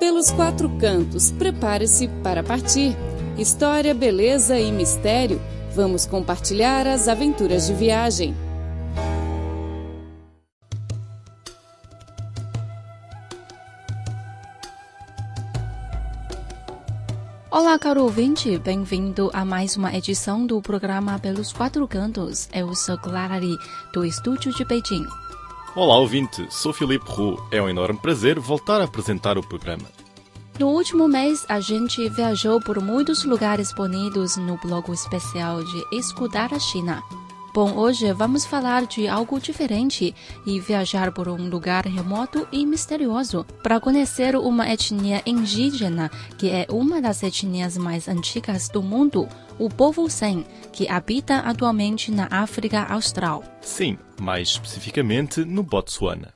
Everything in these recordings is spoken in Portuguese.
Pelos quatro cantos, prepare-se para partir. História, beleza e mistério. Vamos compartilhar as aventuras de viagem. Olá, caro ouvinte, bem-vindo a mais uma edição do programa Pelos Quatro Cantos. Eu sou Clara Lee, do estúdio de Beijing. Olá, ouvinte, sou Filipe Roux. É um enorme prazer voltar a apresentar o programa. No último mês, a gente viajou por muitos lugares bonitos no bloco especial de Escutar a China. Bom, hoje vamos falar de algo diferente e viajar por um lugar remoto e misterioso para conhecer uma etnia indígena que é uma das etnias mais antigas do mundo, o povo San, que habita atualmente na África Austral. Sim, mais especificamente no Botsuana.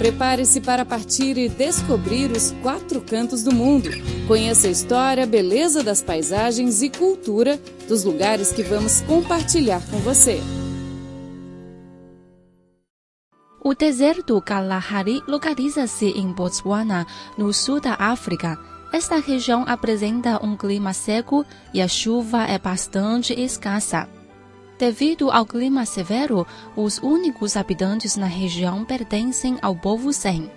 Prepare-se para partir e descobrir os quatro cantos do mundo. Conheça a história, beleza das paisagens e cultura dos lugares que vamos compartilhar com você. O deserto Kalahari localiza-se em Botswana, no sul da África. Esta região apresenta um clima seco e a chuva é bastante escassa. Devido ao clima severo, os únicos habitantes na região pertencem ao povo San.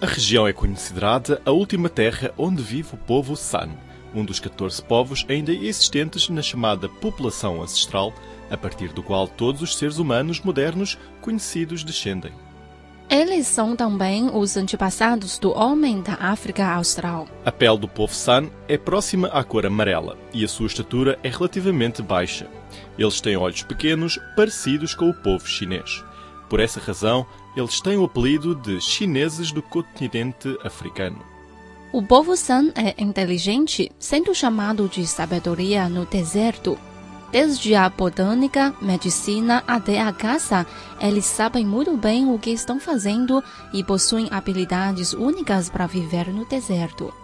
A região é considerada a última terra onde vive o povo San, um dos 14 povos ainda existentes na chamada população ancestral, a partir do qual todos os seres humanos modernos conhecidos descendem. Eles são também os antepassados do homem da África Austral. A pele do povo San é próxima à cor amarela e a sua estatura é relativamente baixa. Eles têm olhos pequenos, parecidos com o povo chinês. Por essa razão, eles têm o apelido de chineses do continente africano. O povo San é inteligente, sendo chamado de sabedoria no deserto. Desde a botânica, medicina até a caça, eles sabem muito bem o que estão fazendo e possuem habilidades únicas para viver no deserto.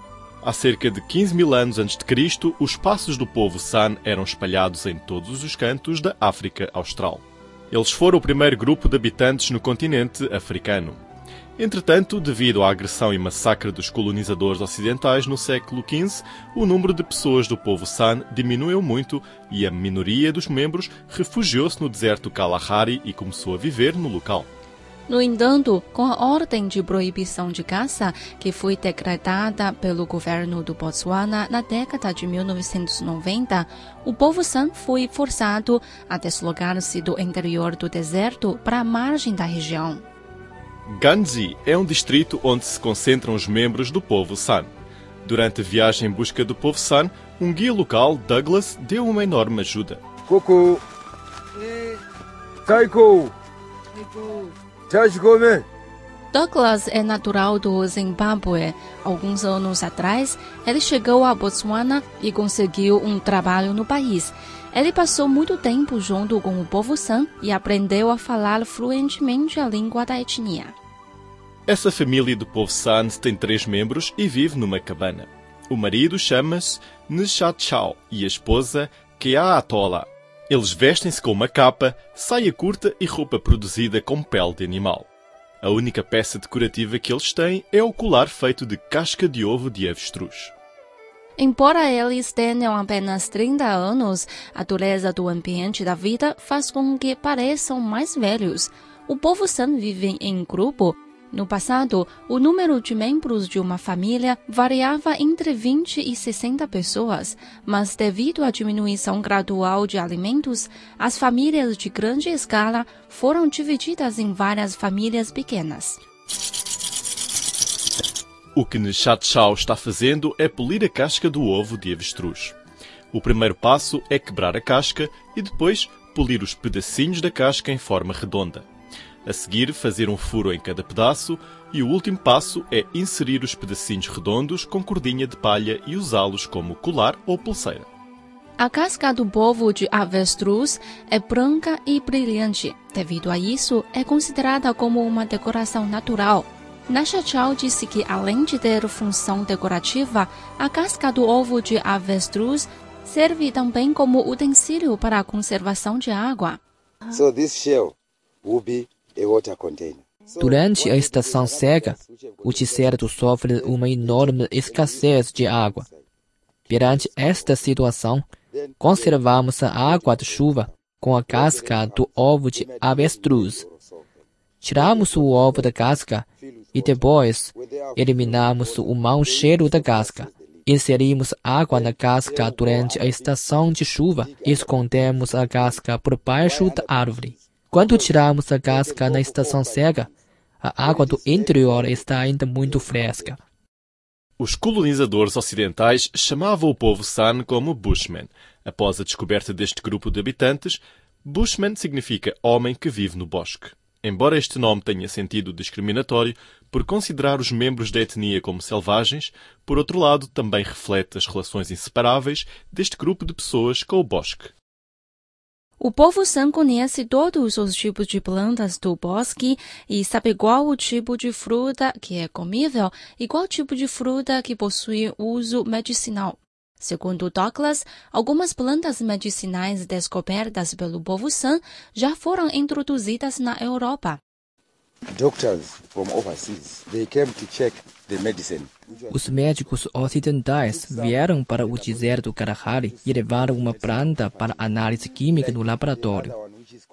Há cerca de 15 mil anos antes de Cristo, os passos do povo San eram espalhados em todos os cantos da África Austral. Eles foram o primeiro grupo de habitantes no continente africano. Entretanto, devido à agressão e massacre dos colonizadores ocidentais no século XV, o número de pessoas do povo San diminuiu muito e a minoria dos membros refugiou-se no deserto Kalahari e começou a viver no local. No entanto, com a ordem de proibição de caça que foi decretada pelo governo do Botswana na década de 1990, o povo San foi forçado a deslocar-se do interior do deserto para a margem da região. Ganzi é um distrito onde se concentram os membros do povo San. Durante a viagem em busca do povo San, um guia local, Douglas, deu uma enorme ajuda. Coco. Taiko. Douglas é natural do Zimbábue. Alguns anos atrás, ele chegou a Botswana e conseguiu um trabalho no país. Ele passou muito tempo junto com o povo San e aprendeu a falar fluentemente a língua da etnia. Essa família do povo San tem três membros e vive numa cabana. O marido chama-se Nchachao e a esposa Keaatola. Eles vestem-se com uma capa, saia curta e roupa produzida com pele de animal. A única peça decorativa que eles têm é o colar feito de casca de ovo de avestruz. Embora eles tenham apenas 30 anos, a dureza do ambiente da vida faz com que pareçam mais velhos. O povo San vive em grupo. No passado, o número de membros de uma família variava entre 20 e 60 pessoas, mas devido à diminuição gradual de alimentos, as famílias de grande escala foram divididas em várias famílias pequenas. O que Nchatchao está fazendo é polir a casca do ovo de avestruz. O primeiro passo é quebrar a casca e depois polir os pedacinhos da casca em forma redonda. A seguir, fazer um furo em cada pedaço e o último passo é inserir os pedacinhos redondos com cordinha de palha e usá-los como colar ou pulseira. A casca do povo de avestruz é branca e brilhante. Devido a isso, é considerada como uma decoração natural. Nasha Chao disse que, além de ter função decorativa, a casca do ovo de avestruz serve também como utensílio para a conservação de água. So this shell will be. Durante a estação seca, o deserto sofre uma enorme escassez de água. Perante esta situação, conservamos a água de chuva com a casca do ovo de avestruz. Tiramos o ovo da casca e depois eliminamos o mau cheiro da casca. Inserimos água na casca durante a estação de chuva e escondemos a casca por baixo da árvore. Quando tiramos a casca na estação seca, a água do interior está ainda muito fresca. Os colonizadores ocidentais chamavam o povo San como Bushman. Após a descoberta deste grupo de habitantes, Bushman significa homem que vive no bosque. Embora este nome tenha sentido discriminatório por considerar os membros da etnia como selvagens, por outro lado também reflete as relações inseparáveis deste grupo de pessoas com o bosque. O povo San conhece todos os tipos de plantas do bosque e sabe qual o tipo de fruta que é comível e qual tipo de fruta que possui uso medicinal. Segundo Douglas, algumas plantas medicinais descobertas pelo povo San já foram introduzidas na Europa. Os médicos ocidentais vieram para o deserto Kalahari e levaram uma planta para análise química no laboratório.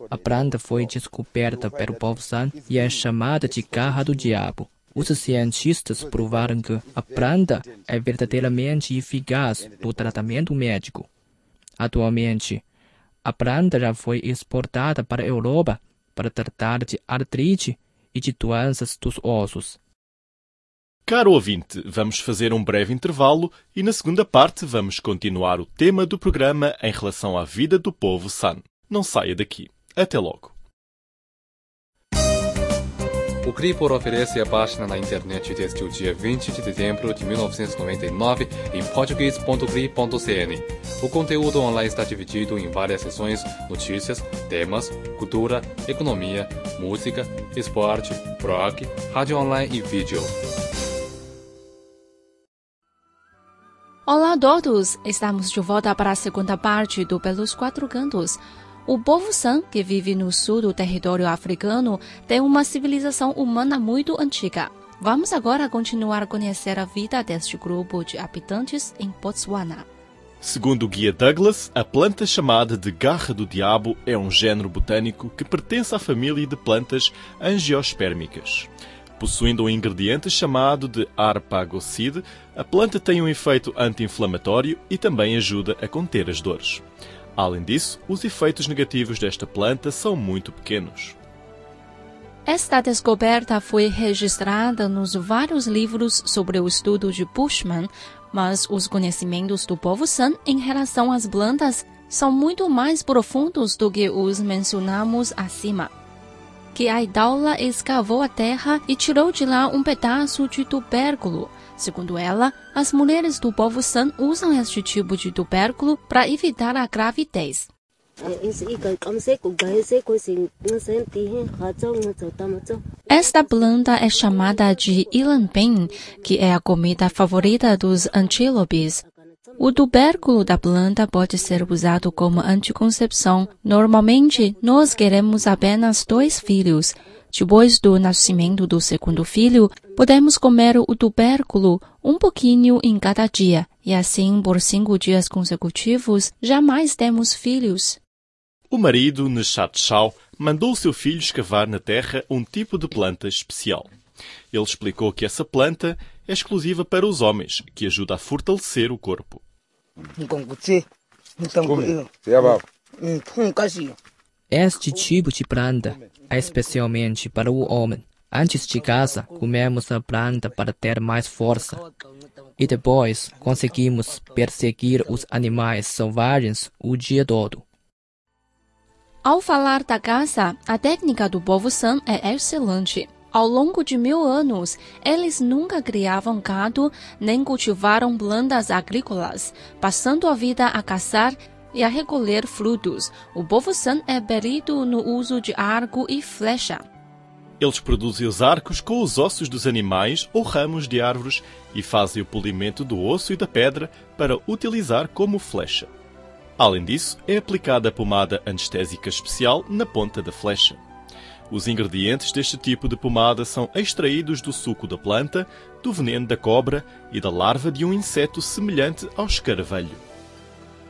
A planta foi descoberta pelo povo San e é chamada de garra do diabo. Os cientistas provaram que a planta é verdadeiramente eficaz no tratamento médico. Atualmente, a planta já foi exportada para a Europa para tratar de artrite e de doenças dos ossos. Caro ouvinte, vamos fazer um breve intervalo e na segunda parte vamos continuar o tema do programa em relação à vida do povo San. Não saia daqui. Até logo. O Cripor oferece a página na internet desde o dia 20 de dezembro de 1999 em português.cri.cn. O conteúdo online está dividido em várias seções: notícias, temas, cultura, economia, música, esporte, blog, rádio online e vídeo. Olá a todos! Estamos de volta para a segunda parte do Pelos Quatro Cantos. O povo San, que vive no sul do território africano, tem uma civilização humana muito antiga. Vamos agora continuar a conhecer a vida deste grupo de habitantes em Botswana. Segundo o guia Douglas, a planta chamada de garra do diabo é um género botânico que pertence à família de plantas angiospermicas. Possuindo um ingrediente chamado de arpagocide, a planta tem um efeito anti-inflamatório e também ajuda a conter as dores. Além disso, os efeitos negativos desta planta são muito pequenos. Esta descoberta foi registrada nos vários livros sobre o estudo de Bushman, mas os conhecimentos do povo San em relação às plantas são muito mais profundos do que os mencionamos acima. Que a Idaula escavou a terra e tirou de lá um pedaço de tubérculo Segundo ela, as mulheres do povo San usam este tipo de tubérculo para evitar a gravidez. Esta planta é chamada de ilanbin, que é a comida favorita dos antílopes. O tubérculo da planta pode ser usado como anticoncepção. Normalmente, nós queremos apenas dois filhos. Depois do nascimento do segundo filho, podemos comer o tubérculo um pouquinho em cada dia, e assim por cinco dias consecutivos jamais temos filhos. O marido, Neshat Shao, mandou seu filho escavar na terra um tipo de planta especial. Ele explicou que essa planta é exclusiva para os homens, que ajuda a fortalecer o corpo. Este tipo de planta é especialmente para o homem. Antes de casa, comemos a planta para ter mais força. E depois conseguimos perseguir os animais selvagens o dia todo. Ao falar da caça, a técnica do povo San é excelente. Ao longo de mil anos, eles nunca criavam gado nem cultivaram plantas agrícolas, passando a vida a caçar e a recolher frutos. O povo San é perito no uso de arco e flecha. Eles produzem os arcos com os ossos dos animais ou ramos de árvores e fazem o polimento do osso e da pedra para utilizar como flecha. Além disso, é aplicada a pomada anestésica especial na ponta da flecha. Os ingredientes deste tipo de pomada são extraídos do suco da planta, do veneno da cobra e da larva de um inseto semelhante ao escaravelho.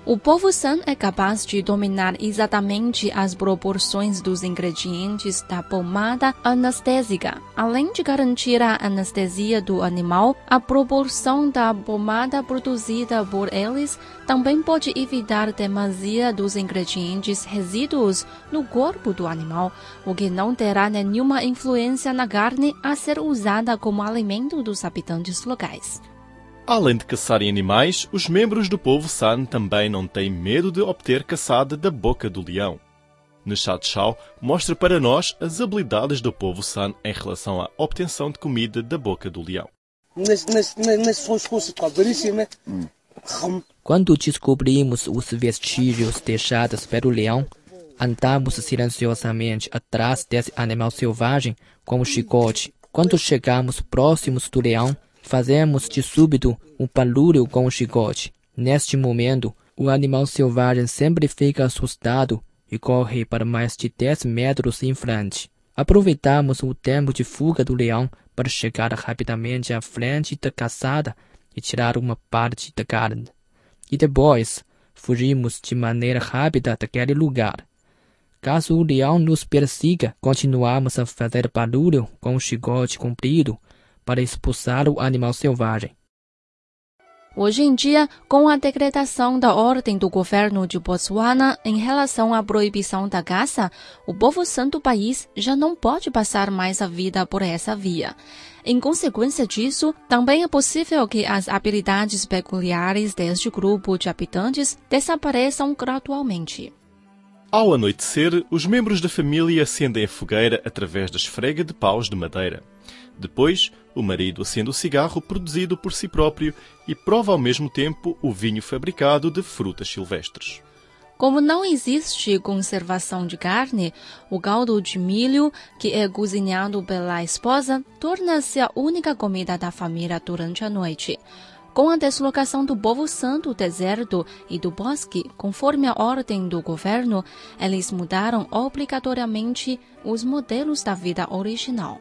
O povo San é capaz de dominar exatamente as proporções dos ingredientes da pomada anestésica. Além de garantir a anestesia do animal, a proporção da pomada produzida por eles também pode evitar demasia dos ingredientes resíduos no corpo do animal, o que não terá nenhuma influência na carne a ser usada como alimento dos habitantes locais. Além de caçarem animais, os membros do povo San também não têm medo de obter caçada da boca do leão. Neshat Shao mostra para nós as habilidades do povo San em relação à obtenção de comida da boca do leão. Quando descobrimos os vestígios deixados pelo leão, andamos silenciosamente atrás desse animal selvagem com o chicote. Quando chegamos próximos do leão, Fazemos de súbito um barulho com o chicote. Neste momento, o animal selvagem sempre fica assustado e corre para mais de 10 metros em frente. Aproveitamos o tempo de fuga do leão para chegar rapidamente à frente da caçada e tirar uma parte da carne. E depois, fugimos de maneira rápida daquele lugar. Caso o leão nos persiga, continuamos a fazer barulho com o chicote comprido para expulsar o animal selvagem. Hoje em dia, com a decretação da ordem do governo de Botswana em relação à proibição da caça, o povo santo país já não pode passar mais a vida por essa via. Em consequência disso, também é possível que as habilidades peculiares deste grupo de habitantes desapareçam gradualmente. Ao anoitecer, os membros da família acendem a fogueira através da esfrega de paus de madeira. Depois, o marido acende o cigarro produzido por si próprio e prova ao mesmo tempo o vinho fabricado de frutas silvestres. Como não existe conservação de carne, o caldo de milho, que é cozinhado pela esposa, torna-se a única comida da família durante a noite. Com a deslocação do povo santo do deserto e do bosque, conforme a ordem do governo, eles mudaram obrigatoriamente os modelos da vida original.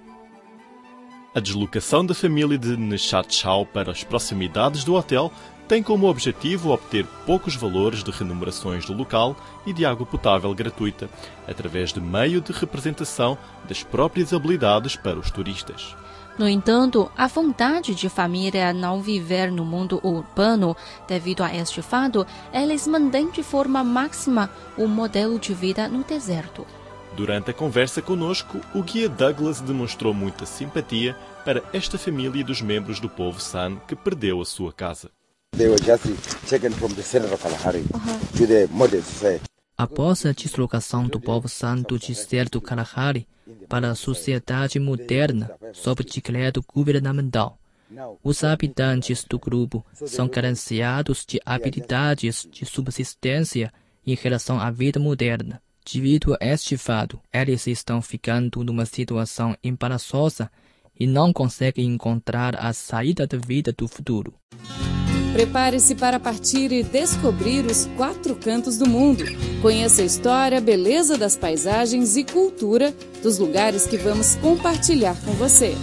A deslocação da família de Neshat Chao para as proximidades do hotel tem como objetivo obter poucos valores de remunerações do local e de água potável gratuita, através de meio de representação das próprias habilidades para os turistas. No entanto, a vontade de família não viver no mundo urbano, devido a este fato, eles mantêm de forma máxima o modelo de vida no deserto. Durante a conversa conosco, o guia Douglas demonstrou muita simpatia para esta família dos membros do povo San que perdeu a sua casa. Após a deslocação do povo San do deserto Kalahari para a sociedade moderna sob decreto governamental, os habitantes do grupo são carenciados de habilidades de subsistência em relação à vida moderna. Devido a este fato, eles estão ficando numa situação embaraçosa e não conseguem encontrar a saída da vida do futuro. Prepare-se para partir e descobrir os quatro cantos do mundo. Conheça a história, beleza das paisagens e cultura dos lugares que vamos compartilhar com você.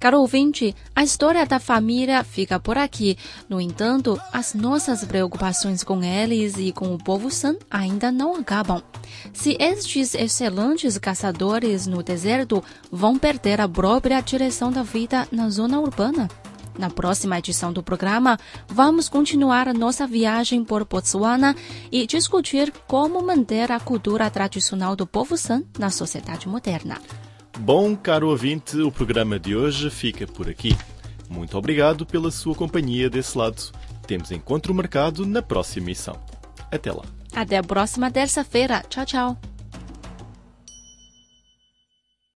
Caro ouvinte, a história da família fica por aqui. No entanto, as nossas preocupações com eles e com o povo San ainda não acabam. Se estes excelentes caçadores no deserto vão perder a própria direção da vida na zona urbana? Na próxima edição do programa, vamos continuar nossa viagem por Botswana e discutir como manter a cultura tradicional do povo San na sociedade moderna. Bom, caro ouvinte, o programa de hoje fica por aqui. Muito obrigado pela sua companhia desse lado. Temos encontro marcado na próxima missão. Até lá. Até a próxima terça-feira. Tchau, tchau.